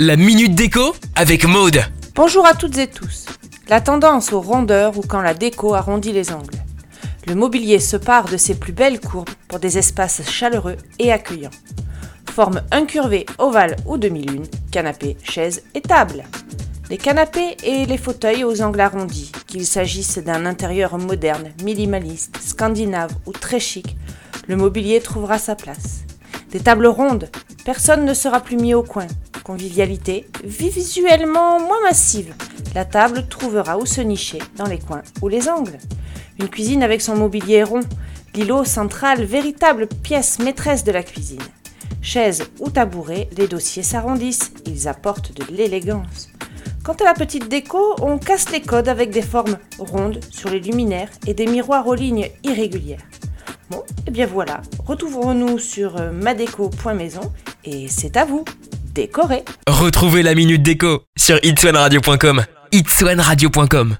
La minute déco avec Maude. Bonjour à toutes et tous. La tendance aux rondeurs ou quand la déco arrondit les angles. Le mobilier se part de ses plus belles courbes pour des espaces chaleureux et accueillants. Forme incurvée, ovale ou demi-lune, canapé, chaise et table. Les canapés et les fauteuils aux angles arrondis, qu'il s'agisse d'un intérieur moderne, minimaliste, scandinave ou très chic, le mobilier trouvera sa place. Des tables rondes, personne ne sera plus mis au coin, convivialité, visuellement moins massive. La table trouvera où se nicher dans les coins ou les angles. Une cuisine avec son mobilier rond, l'îlot central, véritable pièce maîtresse de la cuisine. Chaises ou tabourets, les dossiers s'arrondissent, ils apportent de l'élégance. Quant à la petite déco, on casse les codes avec des formes rondes sur les luminaires et des miroirs aux lignes irrégulières. Bon, et bien voilà, retrouvons-nous sur madeco.maison et c'est à vous décorer. Retrouvez la minute déco sur itswanradio.com. itswanradio.com